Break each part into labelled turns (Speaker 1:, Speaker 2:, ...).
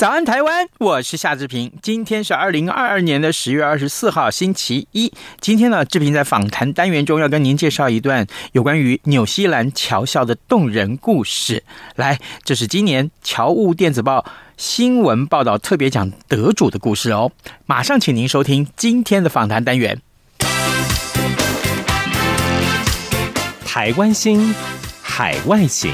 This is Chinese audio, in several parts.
Speaker 1: 早安台湾，我是夏志平。今天是二零二二年的十月二十四号，星期一。今天呢，志平在访谈单元中要跟您介绍一段有关于纽西兰桥校的动人故事。来，这是今年侨务电子报新闻报道特别奖得主的故事哦。马上请您收听今天的访谈单元。
Speaker 2: 台湾心，海外行。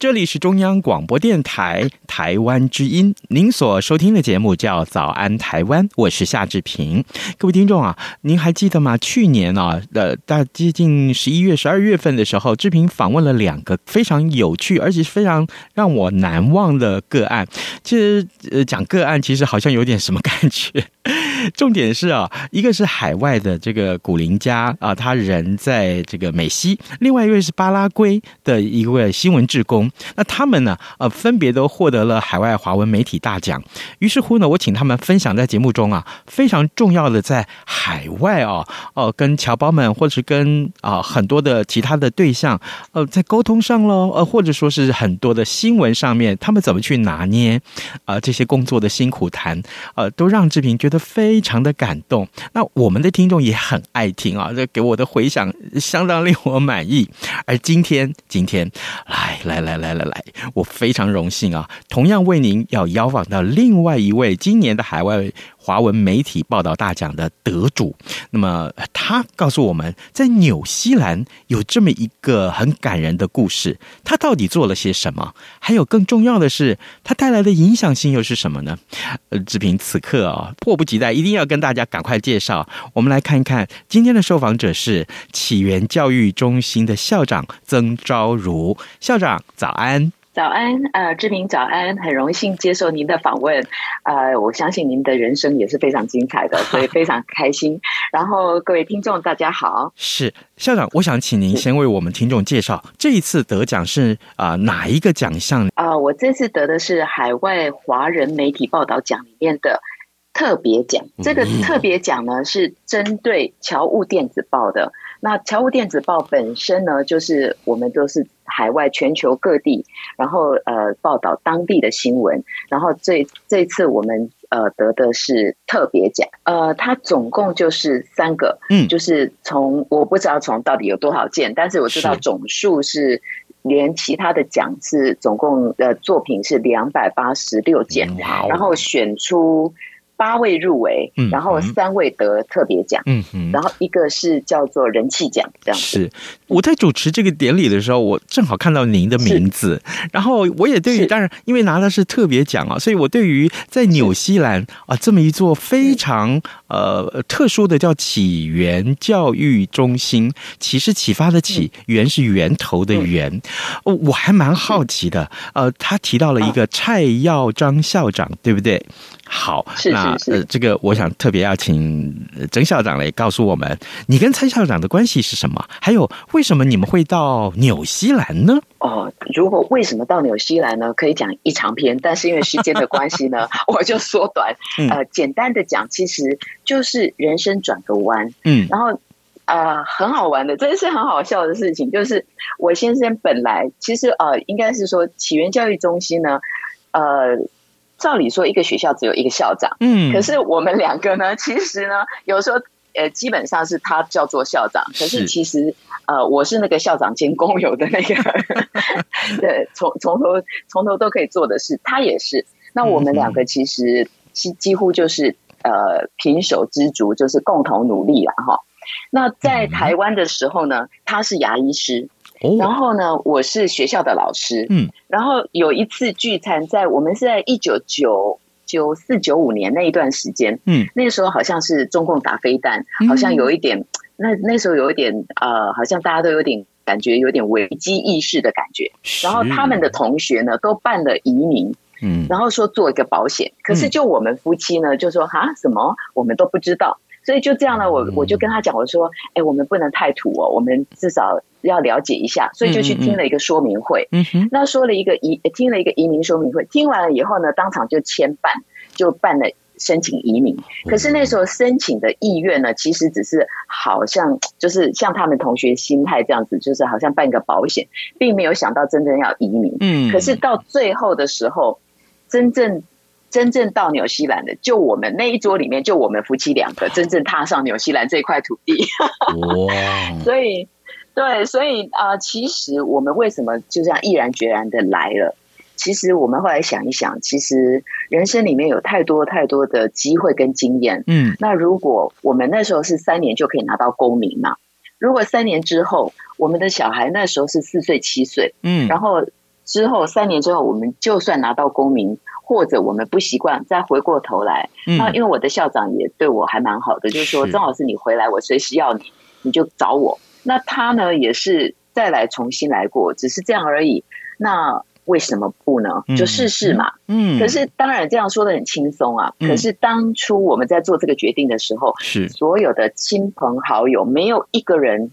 Speaker 1: 这里是中央广播电台台湾之音，您所收听的节目叫《早安台湾》，我是夏志平。各位听众啊，您还记得吗？去年啊，呃，大接近十一月、十二月份的时候，志平访问了两个非常有趣，而且非常让我难忘的个案。其实，呃，讲个案其实好像有点什么感觉。重点是啊，一个是海外的这个古林家啊，他人在这个美西；另外一位是巴拉圭的一位新闻志工。那他们呢，呃，分别都获得了海外华文媒体大奖。于是乎呢，我请他们分享在节目中啊，非常重要的在海外啊，哦、跟侨胞们或者是跟啊、很多的其他的对象，呃，在沟通上喽，呃，或者说是很多的新闻上面，他们怎么去拿捏啊、这些工作的辛苦谈，呃，都让志平觉得非。常的感动，那我们的听众也很爱听啊，这给我的回响相当令我满意。而今天，今天来来来来来来，我非常荣幸啊，同样为您要邀访到另外一位今年的海外。华文媒体报道大奖的得主，那么他告诉我们在纽西兰有这么一个很感人的故事，他到底做了些什么？还有更重要的是，他带来的影响性又是什么呢？呃，志平此刻啊，迫不及待，一定要跟大家赶快介绍。我们来看一看今天的受访者是启源教育中心的校长曾昭如校长，早安。
Speaker 3: 早安，呃，志明早安，很荣幸接受您的访问，呃，我相信您的人生也是非常精彩的，所以非常开心。然后各位听众大家好，
Speaker 1: 是校长，我想请您先为我们听众介绍这一次得奖是啊、呃、哪一个奖项？
Speaker 3: 啊、呃，我这次得的是海外华人媒体报道奖里面的特别奖，这个特别奖呢是针对侨务电子报的。那侨务电子报本身呢，就是我们都是海外全球各地，然后呃报道当地的新闻。然后这这次我们呃得的是特别奖，呃，它总共就是三个，嗯，就是从我不知道从到底有多少件，但是我知道总数是连其他的奖是总共的作品是两百八十六件，然后选出。八位入围，嗯然后三位得特别奖，嗯嗯，然后一个是叫做人气奖，这样子。
Speaker 1: 是。我在主持这个典礼的时候，我正好看到您的名字，然后我也对于，当然因为拿的是特别奖啊，所以我对于在纽西兰啊这么一座非常呃特殊的叫起源教育中心，启是启发的启，源是源头的源，我还蛮好奇的。呃，他提到了一个蔡耀章校长，对不对？好，那呃，这个我想特别要请曾校长来告诉我们，你跟蔡校长的关系是什么？还有，为什么你们会到纽西兰呢？
Speaker 3: 哦，如果为什么到纽西兰呢？可以讲一长篇，但是因为时间的关系呢，我就缩短。呃，简单的讲，其实就是人生转个弯。嗯，然后呃，很好玩的，真是很好笑的事情，就是我先生本来其实呃，应该是说起源教育中心呢，呃。照理说，一个学校只有一个校长，嗯，可是我们两个呢，其实呢，有时候呃，基本上是他叫做校长，可是其实呃，我是那个校长兼工友的那个，对，从从头从头都可以做的事，他也是。那我们两个其实几几乎就是呃平手知足，就是共同努力了哈。那在台湾的时候呢，他是牙医师。然后呢，我是学校的老师。嗯，然后有一次聚餐，在我们是在一九九九四九五年那一段时间，嗯，那个时候好像是中共打飞弹，好像有一点，那那时候有一点呃，好像大家都有点感觉有点危机意识的感觉。然后他们的同学呢，都办了移民，嗯，然后说做一个保险。可是就我们夫妻呢，就说哈什么，我们都不知道。所以就这样呢，我我就跟他讲，我说，哎，我们不能太土哦，我们至少要了解一下，所以就去听了一个说明会。嗯哼，那说了一个移，听了一个移民说明会，听完了以后呢，当场就签办，就办了申请移民。可是那时候申请的意愿呢，其实只是好像就是像他们同学心态这样子，就是好像办个保险，并没有想到真正要移民。嗯，可是到最后的时候，真正。真正到纽西兰的，就我们那一桌里面，就我们夫妻两个真正踏上纽西兰这块土地。哇！所以，对，所以啊、呃，其实我们为什么就这样毅然决然的来了？其实我们后来想一想，其实人生里面有太多太多的机会跟经验。嗯，那如果我们那时候是三年就可以拿到公民嘛？如果三年之后，我们的小孩那时候是四岁七岁，嗯，然后之后三年之后，我们就算拿到公民。或者我们不习惯，再回过头来，那因为我的校长也对我还蛮好的，就是说，曾老师你回来，我随时要你，你就找我。那他呢也是再来重新来过，只是这样而已。那为什么不呢？就试试嘛。嗯。可是当然这样说的很轻松啊。可是当初我们在做这个决定的时候，是所有的亲朋好友没有一个人。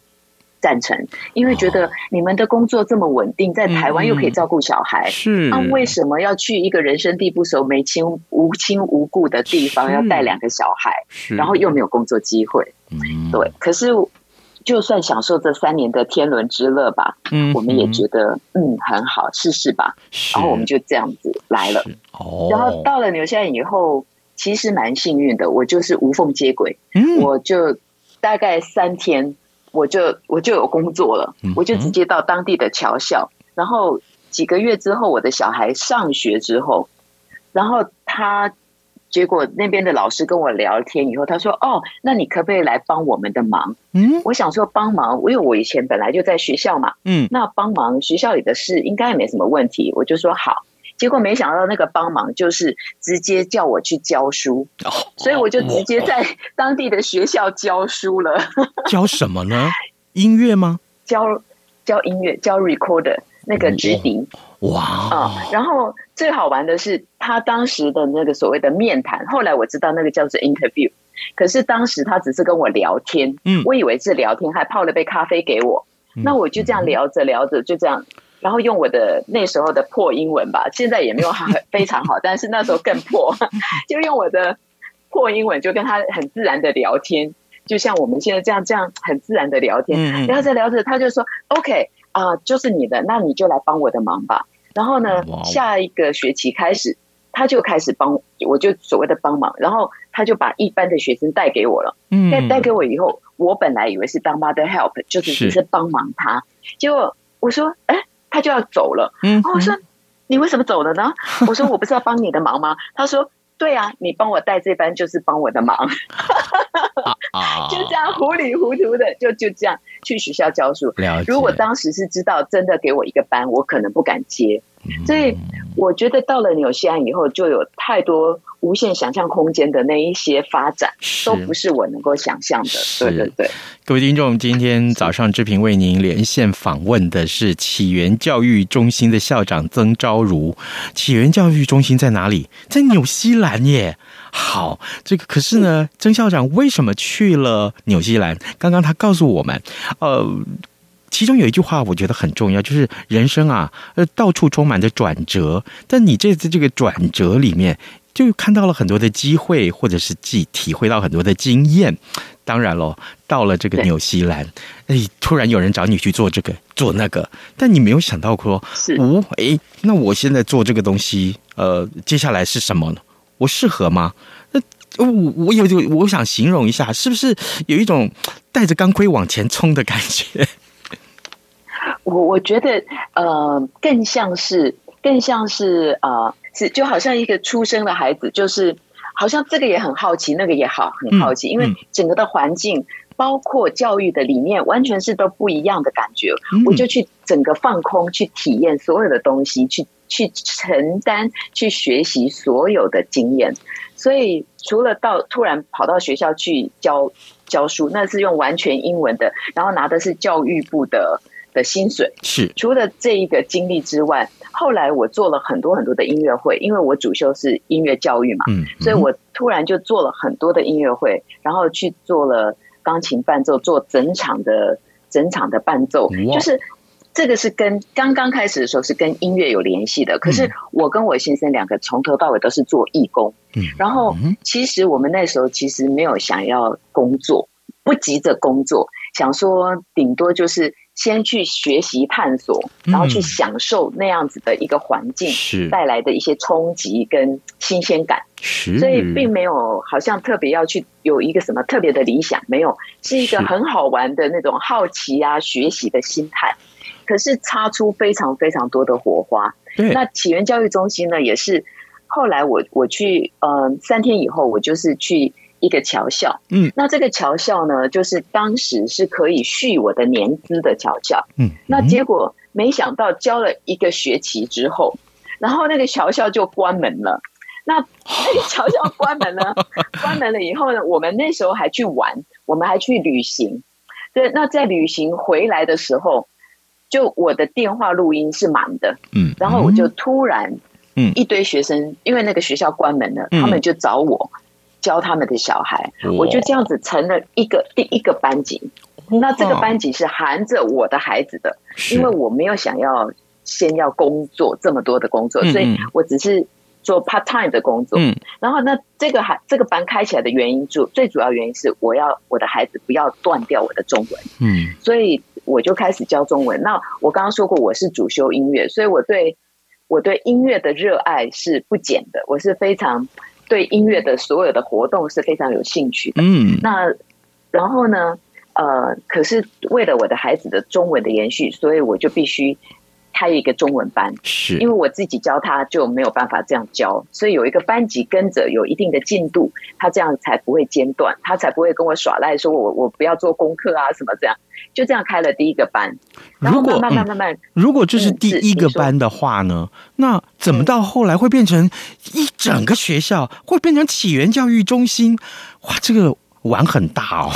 Speaker 3: 赞成，因为觉得你们的工作这么稳定，在台湾又可以照顾小孩，是那为什么要去一个人生地不熟、没亲无亲无故的地方，要带两个小孩，然后又没有工作机会？对。可是，就算享受这三年的天伦之乐吧，嗯，我们也觉得嗯很好，试试吧。然后我们就这样子来了。哦，然后到了纽西兰以后，其实蛮幸运的，我就是无缝接轨，嗯，我就大概三天。我就我就有工作了，我就直接到当地的侨校，然后几个月之后，我的小孩上学之后，然后他结果那边的老师跟我聊天以后，他说：“哦，那你可不可以来帮我们的忙？”嗯，我想说帮忙，因为我以前本来就在学校嘛，嗯，那帮忙学校里的事应该也没什么问题，我就说好。结果没想到那个帮忙就是直接叫我去教书，所以我就直接在当地的学校教书了。
Speaker 1: 教什么呢？音乐吗？
Speaker 3: 教教音乐，教 recorder 那个直笛。哇啊！然后最好玩的是，他当时的那个所谓的面谈，后来我知道那个叫做 interview，可是当时他只是跟我聊天，嗯，我以为是聊天，还泡了杯咖啡给我，那我就这样聊着聊着，就这样。然后用我的那时候的破英文吧，现在也没有很非常好，但是那时候更破，就用我的破英文就跟他很自然的聊天，就像我们现在这样这样很自然的聊天，聊着聊着他就说 OK 啊，就是你的，那你就来帮我的忙吧。然后呢，下一个学期开始他就开始帮，我就所谓的帮忙，然后他就把一般的学生带给我了，嗯带带给我以后，我本来以为是当 mother help，就是。只是帮忙他，结果我说哎。他就要走了，嗯，我说你为什么走了呢？我说我不是要帮你的忙吗？他说对啊，你帮我带这班就是帮我的忙，就这样糊里糊涂的就就这样去学校教书。如果当时是知道真的给我一个班，我可能不敢接。所以我觉得到了纽西兰以后，就有太多无限想象空间的那一些发展，都不是我能够想象的。对对对，
Speaker 1: 各位听众，今天早上志平为您连线访问的是起源教育中心的校长曾昭如。起源教育中心在哪里？在纽西兰耶。好，这个可是呢，曾校长为什么去了纽西兰？刚刚他告诉我们，呃。其中有一句话，我觉得很重要，就是人生啊，呃，到处充满着转折。但你这次这个转折里面，就看到了很多的机会，或者是既体会到很多的经验。当然喽，到了这个纽西兰，哎，突然有人找你去做这个做那个，但你没有想到说，是哦，哎，那我现在做这个东西，呃，接下来是什么呢？我适合吗？那我我有就我想形容一下，是不是有一种带着钢盔往前冲的感觉？
Speaker 3: 我我觉得，呃，更像是，更像是，呃，是就好像一个出生的孩子，就是好像这个也很好奇，那个也好很好奇，嗯、因为整个的环境，包括教育的理念，完全是都不一样的感觉。嗯、我就去整个放空，去体验所有的东西，去去承担、去学习所有的经验。所以除了到突然跑到学校去教教书，那是用完全英文的，然后拿的是教育部的的薪水。
Speaker 1: 是。
Speaker 3: 除了这一个经历之外，后来我做了很多很多的音乐会，因为我主修是音乐教育嘛，嗯，所以我突然就做了很多的音乐会，然后去做了钢琴伴奏，做整场的整场的伴奏，就是。这个是跟刚刚开始的时候是跟音乐有联系的，可是我跟我先生两个从头到尾都是做义工，嗯，然后其实我们那时候其实没有想要工作，不急着工作，想说顶多就是先去学习探索，然后去享受那样子的一个环境带来的一些冲击跟新鲜感，所以并没有好像特别要去有一个什么特别的理想，没有，是。一个很好玩的那种好奇啊，学习的心态。可是擦出非常非常多的火花。那起源教育中心呢，也是后来我我去，嗯、呃，三天以后我就是去一个侨校。嗯，那这个侨校呢，就是当时是可以续我的年资的侨校。嗯，那结果没想到教了一个学期之后，然后那个侨校就关门了。那那个侨校关门了，关门了以后呢，我们那时候还去玩，我们还去旅行。对，那在旅行回来的时候。就我的电话录音是满的，嗯，然后我就突然，嗯，一堆学生，因为那个学校关门了，他们就找我教他们的小孩，我就这样子成了一个第一个班级。那这个班级是含着我的孩子的，因为我没有想要先要工作这么多的工作，所以我只是做 part time 的工作。嗯，然后那这个还这个班开起来的原因，主最主要原因是我要我的孩子不要断掉我的中文。嗯，所以。我就开始教中文。那我刚刚说过，我是主修音乐，所以我对我对音乐的热爱是不减的。我是非常对音乐的所有的活动是非常有兴趣的。嗯，那然后呢？呃，可是为了我的孩子的中文的延续，所以我就必须。开一个中文班，是因为我自己教他就没有办法这样教，所以有一个班级跟着有一定的进度，他这样才不会间断，他才不会跟我耍赖，说我我不要做功课啊什么这样，就这样开了第一个班。然后慢慢慢慢慢，嗯，
Speaker 1: 如果这是第一个班的话呢，那怎么到后来会变成一整个学校，会变成起源教育中心？哇，这个玩很大哦。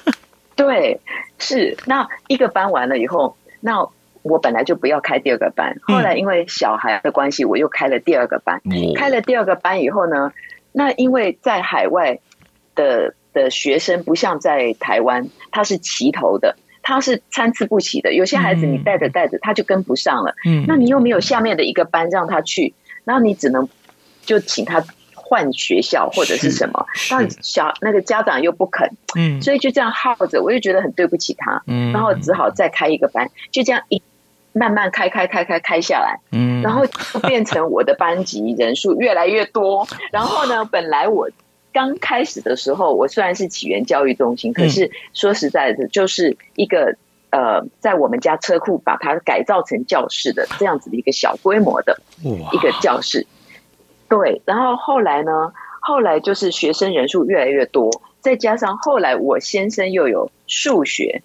Speaker 3: 对，是那一个班完了以后，那。我本来就不要开第二个班，后来因为小孩的关系，我又开了第二个班。嗯、开了第二个班以后呢，那因为在海外的的学生不像在台湾，他是齐头的，他是参差不齐的。有些孩子你带着带着他就跟不上了，嗯，那你又没有下面的一个班让他去，然后你只能就请他换学校或者是什么，那小那个家长又不肯，嗯，所以就这样耗着，我就觉得很对不起他，嗯，然后只好再开一个班，就这样一。慢慢开开开开开下来，嗯，然后就变成我的班级人数越来越多。然后呢，本来我刚开始的时候，我虽然是起源教育中心，可是说实在的，就是一个呃，在我们家车库把它改造成教室的这样子的一个小规模的一个教室。对，然后后来呢，后来就是学生人数越来越多，再加上后来我先生又有数学。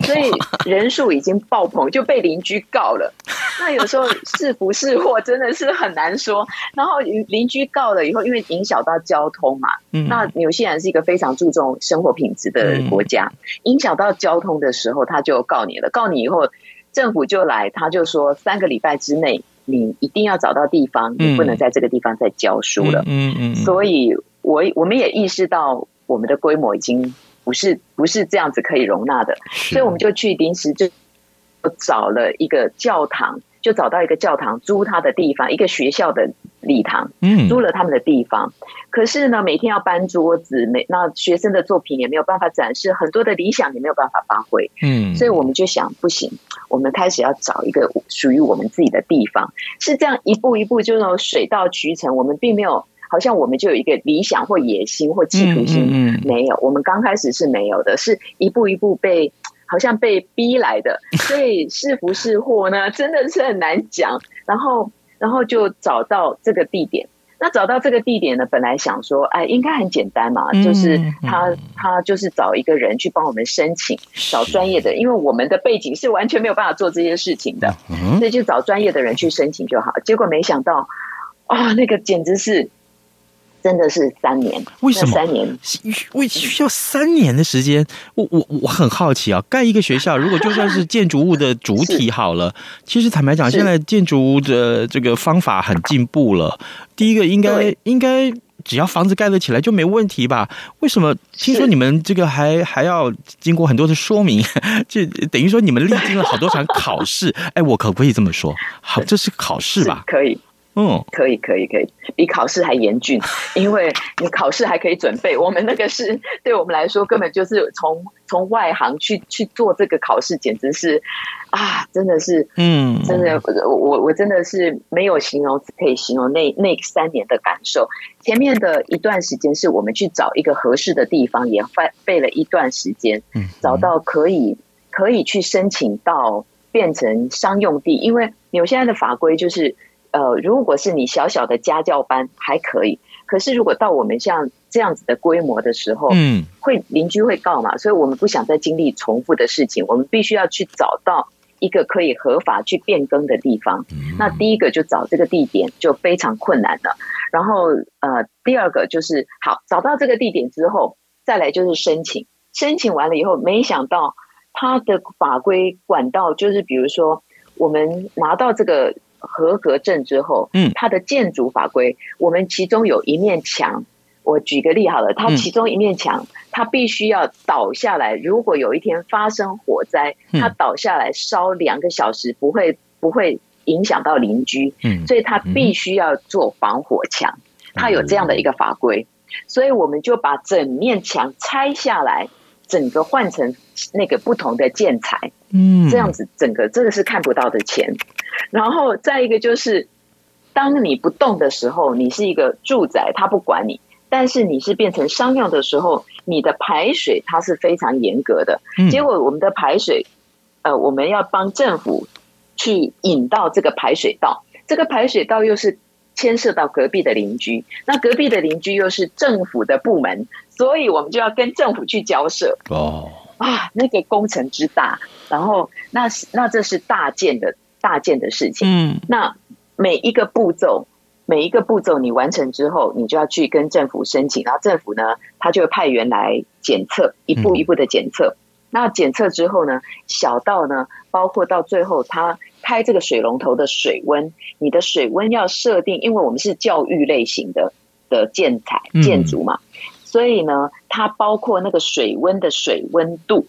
Speaker 3: 所以人数已经爆棚，就被邻居告了。那有时候是福是祸，真的是很难说。然后邻居告了以后，因为影响到交通嘛。那纽西兰是一个非常注重生活品质的国家，影响到交通的时候，他就告你了。告你以后，政府就来，他就说三个礼拜之内，你一定要找到地方，你不能在这个地方再教书了。嗯嗯。所以我我们也意识到我们的规模已经。不是不是这样子可以容纳的，所以我们就去临时就找了一个教堂，就找到一个教堂租他的地方，一个学校的礼堂，嗯，租了他们的地方。可是呢，每天要搬桌子，每那学生的作品也没有办法展示，很多的理想也没有办法发挥，嗯，所以我们就想，不行，我们开始要找一个属于我们自己的地方，是这样一步一步就那种水到渠成，我们并没有。好像我们就有一个理想或野心或企图心，嗯嗯嗯、没有。我们刚开始是没有的，是一步一步被好像被逼来的，所以是福是祸呢，真的是很难讲。然后，然后就找到这个地点，那找到这个地点呢，本来想说，哎，应该很简单嘛，就是他他就是找一个人去帮我们申请，找专业的，因为我们的背景是完全没有办法做这些事情的，所以就找专业的人去申请就好。结果没想到，啊，那个简直是。真的是三年？
Speaker 1: 为什么
Speaker 3: 三年？
Speaker 1: 为需要三年的时间？我我我很好奇啊！盖一个学校，如果就算是建筑物的主体好了，其实坦白讲，现在建筑物的这个方法很进步了。第一个应该应该只要房子盖得起来就没问题吧？为什么？听说你们这个还还要经过很多的说明，这等于说你们历经了好多场考试。哎，我可不可以这么说？好，这是考试吧？
Speaker 3: 可以。嗯，可以，可以，可以，比考试还严峻，因为你考试还可以准备，我们那个是对我们来说根本就是从从外行去去做这个考试，简直是啊，真的是，嗯，真的，我我真的是没有形容词可以形容那那三年的感受。前面的一段时间是我们去找一个合适的地方，也费费了一段时间，嗯，找到可以可以去申请到变成商用地，因为有现在的法规就是。呃，如果是你小小的家教班还可以，可是如果到我们像这样子的规模的时候，嗯，会邻居会告嘛，所以我们不想再经历重复的事情，我们必须要去找到一个可以合法去变更的地方。嗯，那第一个就找这个地点就非常困难了，然后呃，第二个就是好找到这个地点之后，再来就是申请，申请完了以后，没想到他的法规管道就是比如说我们拿到这个。合格证之后，嗯，它的建筑法规，我们其中有一面墙，我举个例好了，它其中一面墙，它必须要倒下来。如果有一天发生火灾，它倒下来烧两个小时，不会不会影响到邻居，嗯，所以它必须要做防火墙，它有这样的一个法规，所以我们就把整面墙拆下来。整个换成那个不同的建材，嗯，这样子整个这个是看不到的钱。然后再一个就是，当你不动的时候，你是一个住宅，他不管你；但是你是变成商用的时候，你的排水它是非常严格的。结果我们的排水，呃，我们要帮政府去引到这个排水道，这个排水道又是牵涉到隔壁的邻居，那隔壁的邻居又是政府的部门。所以我们就要跟政府去交涉哦啊，那个工程之大，然后那是那这是大件的大件的事情。嗯，那每一个步骤，每一个步骤你完成之后，你就要去跟政府申请，然后政府呢，他就会派员来检测，一步一步的检测。嗯、那检测之后呢，小到呢，包括到最后他开这个水龙头的水温，你的水温要设定，因为我们是教育类型的的建材建筑嘛。嗯所以呢，它包括那个水温的水温度，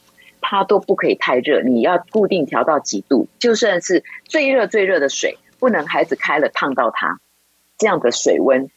Speaker 3: 它都不可以太热，你要固定调到几度。就算是最热最热的水，不能孩子开了烫到它，这样的水温。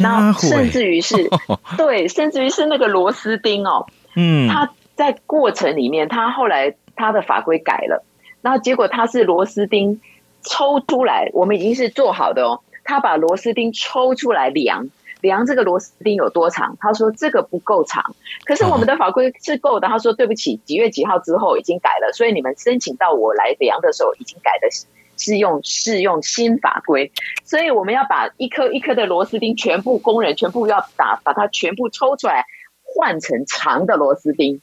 Speaker 3: 那甚至于是，对，甚至于是那个螺丝钉哦，嗯，它在过程里面，它后来它的法规改了，然后结果它是螺丝钉抽出来，我们已经是做好的哦，他把螺丝钉抽出来量。量这个螺丝钉有多长？他说这个不够长，可是我们的法规是够的。他说对不起，几月几号之后已经改了，所以你们申请到我来量的时候已经改的是用适用新法规，所以我们要把一颗一颗的螺丝钉全部工人全部要打，把它全部抽出来换成长的螺丝钉，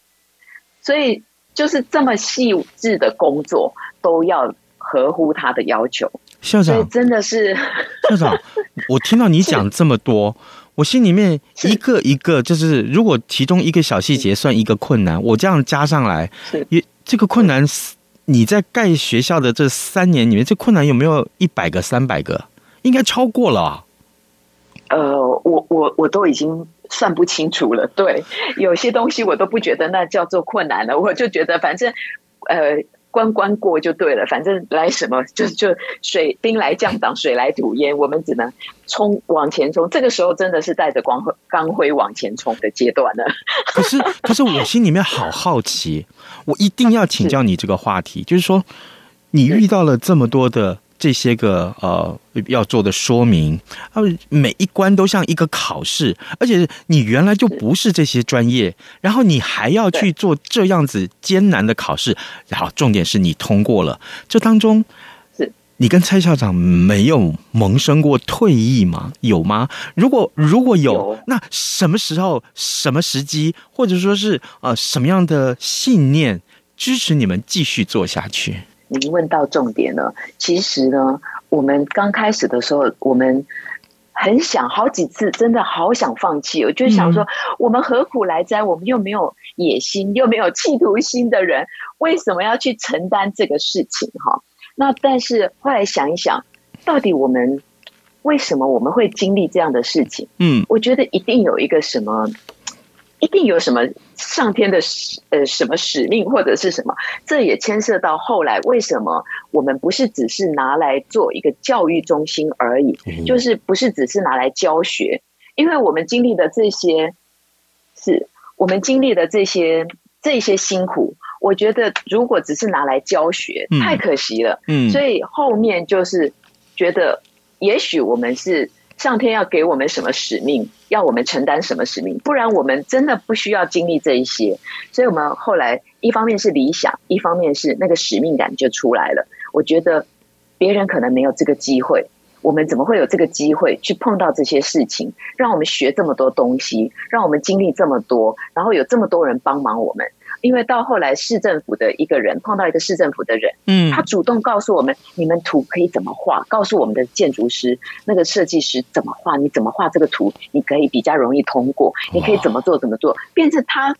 Speaker 3: 所以就是这么细致的工作都要合乎他的要求。
Speaker 1: 校长
Speaker 3: 真的是
Speaker 1: 校长，我听到你讲这么多，我心里面一个一个就是，如果其中一个小细节算一个困难，我这样加上来，也这个困难，你在盖学校的这三年里面，这困难有没有一百个、三百个？应该超过了啊。
Speaker 3: 呃，我我我都已经算不清楚了。对，有些东西我都不觉得那叫做困难了，我就觉得反正呃。关关过就对了，反正来什么就就水兵来将挡，水来土掩，我们只能冲往前冲。这个时候真的是带着光钢辉往前冲的阶段了。
Speaker 1: 可是，可是我心里面好好奇，我一定要请教你这个话题，是就是说，你遇到了这么多的。这些个呃要做的说明，啊，每一关都像一个考试，而且你原来就不是这些专业，然后你还要去做这样子艰难的考试，然后重点是你通过了，这当中是你跟蔡校长没有萌生过退役吗？有吗？如果如果有，有那什么时候、什么时机，或者说是呃什么样的信念支持你们继续做下去？
Speaker 3: 您问到重点了。其实呢，我们刚开始的时候，我们很想好几次，真的好想放弃。我就想说，我们何苦来哉？我们又没有野心，又没有企图心的人，为什么要去承担这个事情？哈。那但是后来想一想，到底我们为什么我们会经历这样的事情？嗯，我觉得一定有一个什么，一定有什么上天的使呃什么使命或者是什么？这也牵涉到后来为什么我们不是只是拿来做一个教育中心而已，就是不是只是拿来教学？因为我们经历的这些，是我们经历的这些这些辛苦。我觉得如果只是拿来教学，太可惜了。嗯，所以后面就是觉得，也许我们是上天要给我们什么使命，要我们承担什么使命，不然我们真的不需要经历这一些。所以我们后来一方面是理想，一方面是那个使命感就出来了。我觉得别人可能没有这个机会，我们怎么会有这个机会去碰到这些事情，让我们学这么多东西，让我们经历这么多，然后有这么多人帮忙我们。因为到后来，市政府的一个人碰到一个市政府的人，嗯，他主动告诉我们，你们图可以怎么画？告诉我们的建筑师，那个设计师怎么画？你怎么画这个图？你可以比较容易通过。你可以怎么做？怎么做？变成他，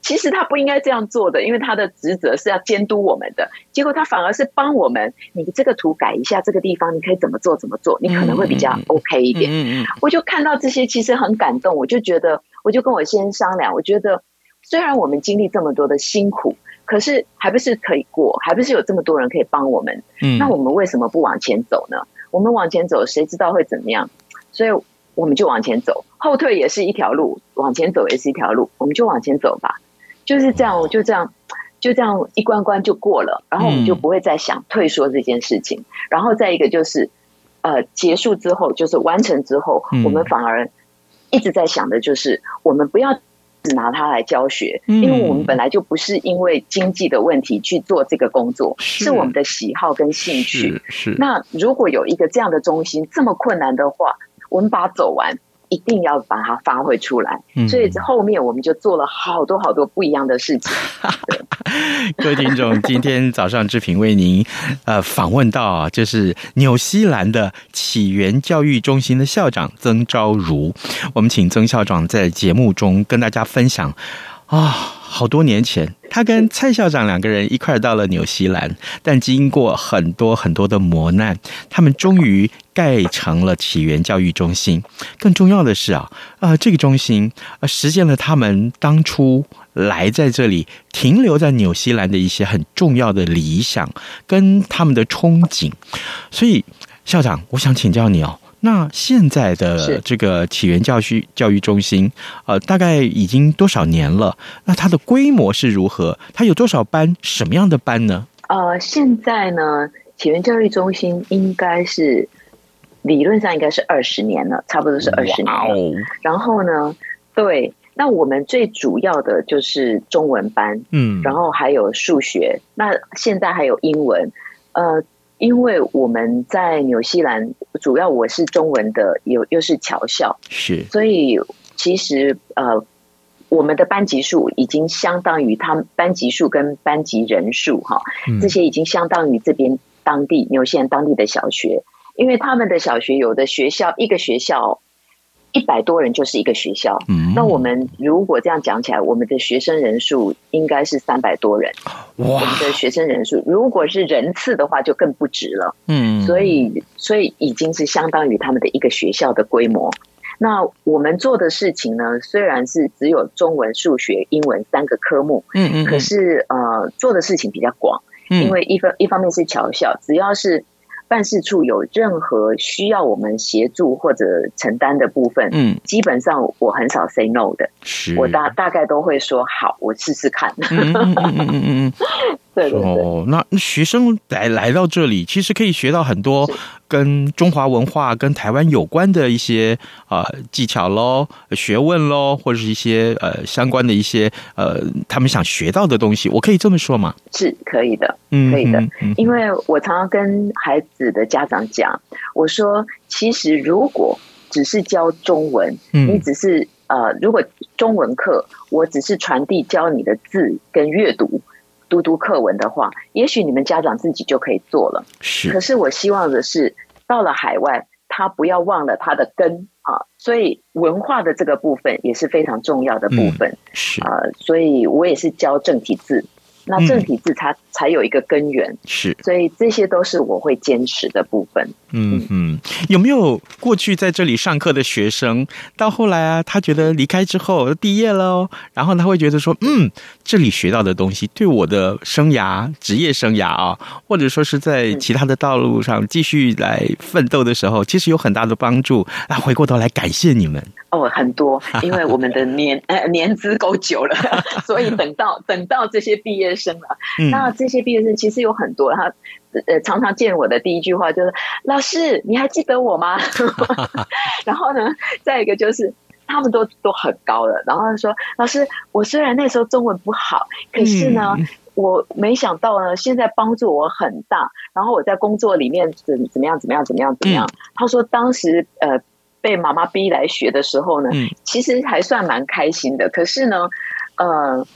Speaker 3: 其实他不应该这样做的，因为他的职责是要监督我们的。结果他反而是帮我们，你这个图改一下，这个地方你可以怎么做？怎么做？你可能会比较 OK 一点。嗯嗯，我就看到这些，其实很感动。我就觉得，我就跟我先生商量，我觉得。虽然我们经历这么多的辛苦，可是还不是可以过，还不是有这么多人可以帮我们。嗯，那我们为什么不往前走呢？我们往前走，谁知道会怎么样？所以我们就往前走，后退也是一条路，往前走也是一条路，我们就往前走吧。就是这样，就这样，就这样一关关就过了，然后我们就不会再想退缩这件事情。然后再一个就是，呃，结束之后，就是完成之后，我们反而一直在想的就是，我们不要。只拿它来教学，因为我们本来就不是因为经济的问题去做这个工作，是，是我们的喜好跟兴趣。是，是。那如果有一个这样的中心，这么困难的话，我们把它走完。一定要把它发挥出来，所以后面我们就做了好多好多不一样的事情。
Speaker 1: 各位听众，今天早上志平为您呃访问到啊，就是纽西兰的起源教育中心的校长曾昭如，我们请曾校长在节目中跟大家分享啊。好多年前，他跟蔡校长两个人一块到了纽西兰，但经过很多很多的磨难，他们终于盖成了起源教育中心。更重要的是啊，呃，这个中心呃实现了他们当初来在这里停留在纽西兰的一些很重要的理想跟他们的憧憬。所以，校长，我想请教你哦。那现在的这个起源教育教育中心，呃，大概已经多少年了？那它的规模是如何？它有多少班？什么样的班呢？
Speaker 3: 呃，现在呢，起源教育中心应该是理论上应该是二十年了，差不多是二十年。然后呢，对，那我们最主要的就是中文班，嗯，然后还有数学，那现在还有英文，呃。因为我们在纽西兰，主要我是中文的，又又是侨校，是，所以其实呃，我们的班级数已经相当于他们班级数跟班级人数哈，这些已经相当于这边当地纽西兰当地的小学，因为他们的小学有的学校一个学校。一百多人就是一个学校，嗯，那我们如果这样讲起来，我们的学生人数应该是三百多人。哇，我们的学生人数如果是人次的话，就更不止了。嗯，所以所以已经是相当于他们的一个学校的规模。那我们做的事情呢，虽然是只有中文、数学、英文三个科目，嗯嗯，可是呃，做的事情比较广，因为一方一方面是侨校，只要是。办事处有任何需要我们协助或者承担的部分，嗯，基本上我很少 say no 的，是。我大大概都会说好，我试试看。嗯嗯嗯嗯嗯对对对。
Speaker 1: 哦，那学生来来到这里，其实可以学到很多跟中华文化、跟台湾有关的一些呃技巧喽、学问喽，或者是一些呃相关的一些呃他们想学到的东西。我可以这么说吗？
Speaker 3: 是可以的，嗯，可以的。因为我常常跟孩子的家长讲，我说，其实如果只是教中文，你只是。呃，如果中文课我只是传递教你的字跟阅读、读读课文的话，也许你们家长自己就可以做了。
Speaker 1: 是，
Speaker 3: 可是我希望的是，到了海外，他不要忘了他的根啊。所以文化的这个部分也是非常重要的部分。嗯、
Speaker 1: 是
Speaker 3: 啊、呃，所以我也是教正体字。那正体字它才有一个根源，嗯、是，所以这些都是我会坚持的部分。
Speaker 1: 嗯嗯，有没有过去在这里上课的学生，到后来啊，他觉得离开之后毕业了，然后他会觉得说，嗯，这里学到的东西对我的生涯、职业生涯啊，或者说是在其他的道路上继续来奋斗的时候，其实有很大的帮助。那回过头来感谢你们
Speaker 3: 哦，很多，因为我们的年呃年资够久了，所以等到等到这些毕业。生了，那这些毕业生其实有很多，他呃常常见我的第一句话就是：“老师，你还记得我吗？” 然后呢，再一个就是他们都都很高了，然后他说：“老师，我虽然那时候中文不好，可是呢，嗯、我没想到呢，现在帮助我很大。然后我在工作里面怎怎么样怎么样怎么样怎么样。嗯”他说：“当时呃被妈妈逼来学的时候呢，嗯、其实还算蛮开心的。可是呢，呃。”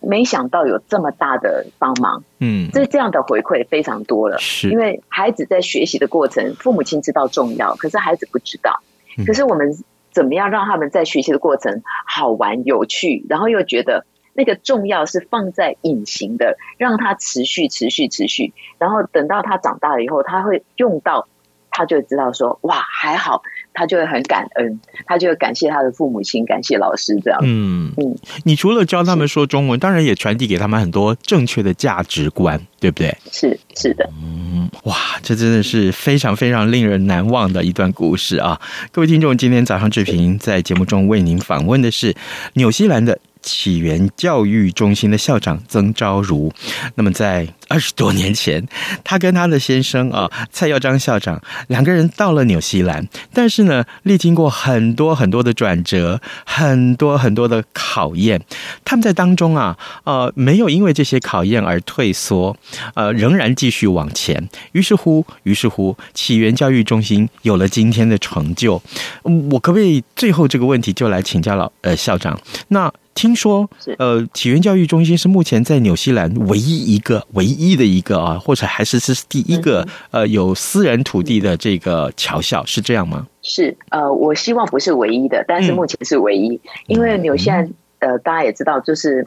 Speaker 3: 没想到有这么大的帮忙，嗯，这这样的回馈非常多了。是，因为孩子在学习的过程，父母亲知道重要，可是孩子不知道。可是我们怎么样让他们在学习的过程好玩有趣，然后又觉得那个重要是放在隐形的，让他持续持续持续，然后等到他长大了以后，他会用到。他就知道说哇还好，他就会很感恩，他就会感谢他的父母亲，感谢老师这样。嗯嗯，
Speaker 1: 你除了教他们说中文，当然也传递给他们很多正确的价值观，对不对？
Speaker 3: 是是的。
Speaker 1: 嗯，哇，这真的是非常非常令人难忘的一段故事啊！各位听众，今天早上志平在节目中为您访问的是纽西兰的。起源教育中心的校长曾昭如，那么在二十多年前，他跟他的先生啊蔡耀章校长两个人到了纽西兰，但是呢，历经过很多很多的转折，很多很多的考验，他们在当中啊，呃，没有因为这些考验而退缩，呃，仍然继续往前。于是乎，于是乎，起源教育中心有了今天的成就。我可不可以最后这个问题就来请教老呃校长？那听说，呃，启源教育中心是目前在纽西兰唯一一个、唯一的一个啊，或者还是是第一个呃有私人土地的这个侨校，是这样吗？
Speaker 3: 是，呃，我希望不是唯一的，但是目前是唯一，嗯、因为纽西兰呃，大家也知道，就是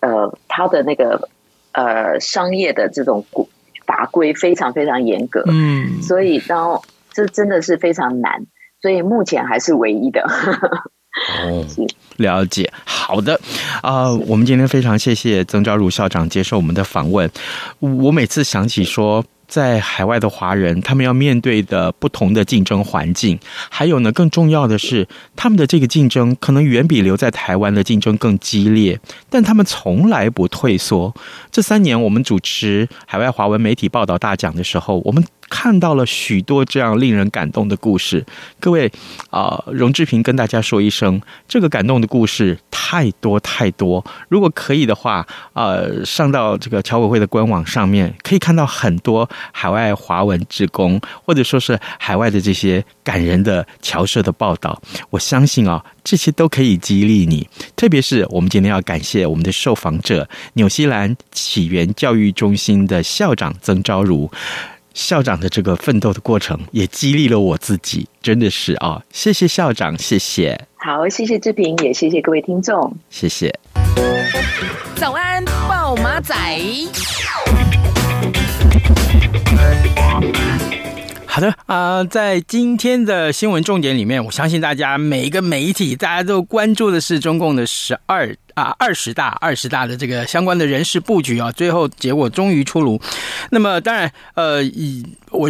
Speaker 3: 呃，它的那个呃商业的这种法规非常非常严格，嗯，所以然后这真的是非常难，所以目前还是唯一的。
Speaker 1: 哦，了解，好的，啊、呃，我们今天非常谢谢曾昭如校长接受我们的访问。我每次想起说，在海外的华人，他们要面对的不同的竞争环境，还有呢，更重要的是，他们的这个竞争可能远比留在台湾的竞争更激烈，但他们从来不退缩。这三年，我们主持海外华文媒体报道大奖的时候，我们。看到了许多这样令人感动的故事，各位啊，荣志平跟大家说一声，这个感动的故事太多太多。如果可以的话，呃，上到这个侨委会的官网上面，可以看到很多海外华文职工，或者说是海外的这些感人的侨社的报道。我相信啊，这些都可以激励你。特别是我们今天要感谢我们的受访者，纽西兰起源教育中心的校长曾昭如。校长的这个奋斗的过程也激励了我自己，真的是啊、哦！谢谢校长，谢谢。
Speaker 3: 好，谢谢志平，也谢谢各位听众，
Speaker 1: 谢谢。
Speaker 4: 早安，暴马仔。
Speaker 1: 好的啊、呃，在今天的新闻重点里面，我相信大家每一个媒体大家都关注的是中共的十二
Speaker 5: 啊二十大二十大的这个相关的人事布局啊，最后结果终于出炉。那么当然，呃，以我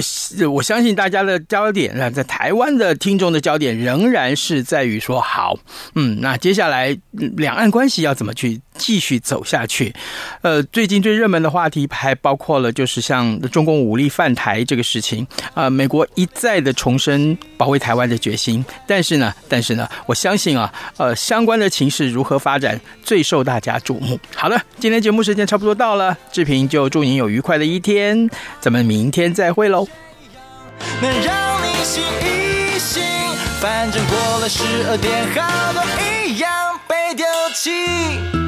Speaker 5: 我相信大家的焦点啊，在台湾的听众的焦点仍然是在于说，好，嗯，那接下来两岸关系要怎么去继续走下去？呃，最近最热门的话题还包括了，就是像中共武力犯台这个事情啊，美国一再的重申保卫台湾的决心，但是呢，但是呢，我相信啊，呃，相关的情势如何发展，最受大家瞩目。好了，今天节目时间差不多到了，志平就祝您有愉快的一天，咱们明天再会喽。能让你醒一醒，反正过了十二点，好多一样被丢弃。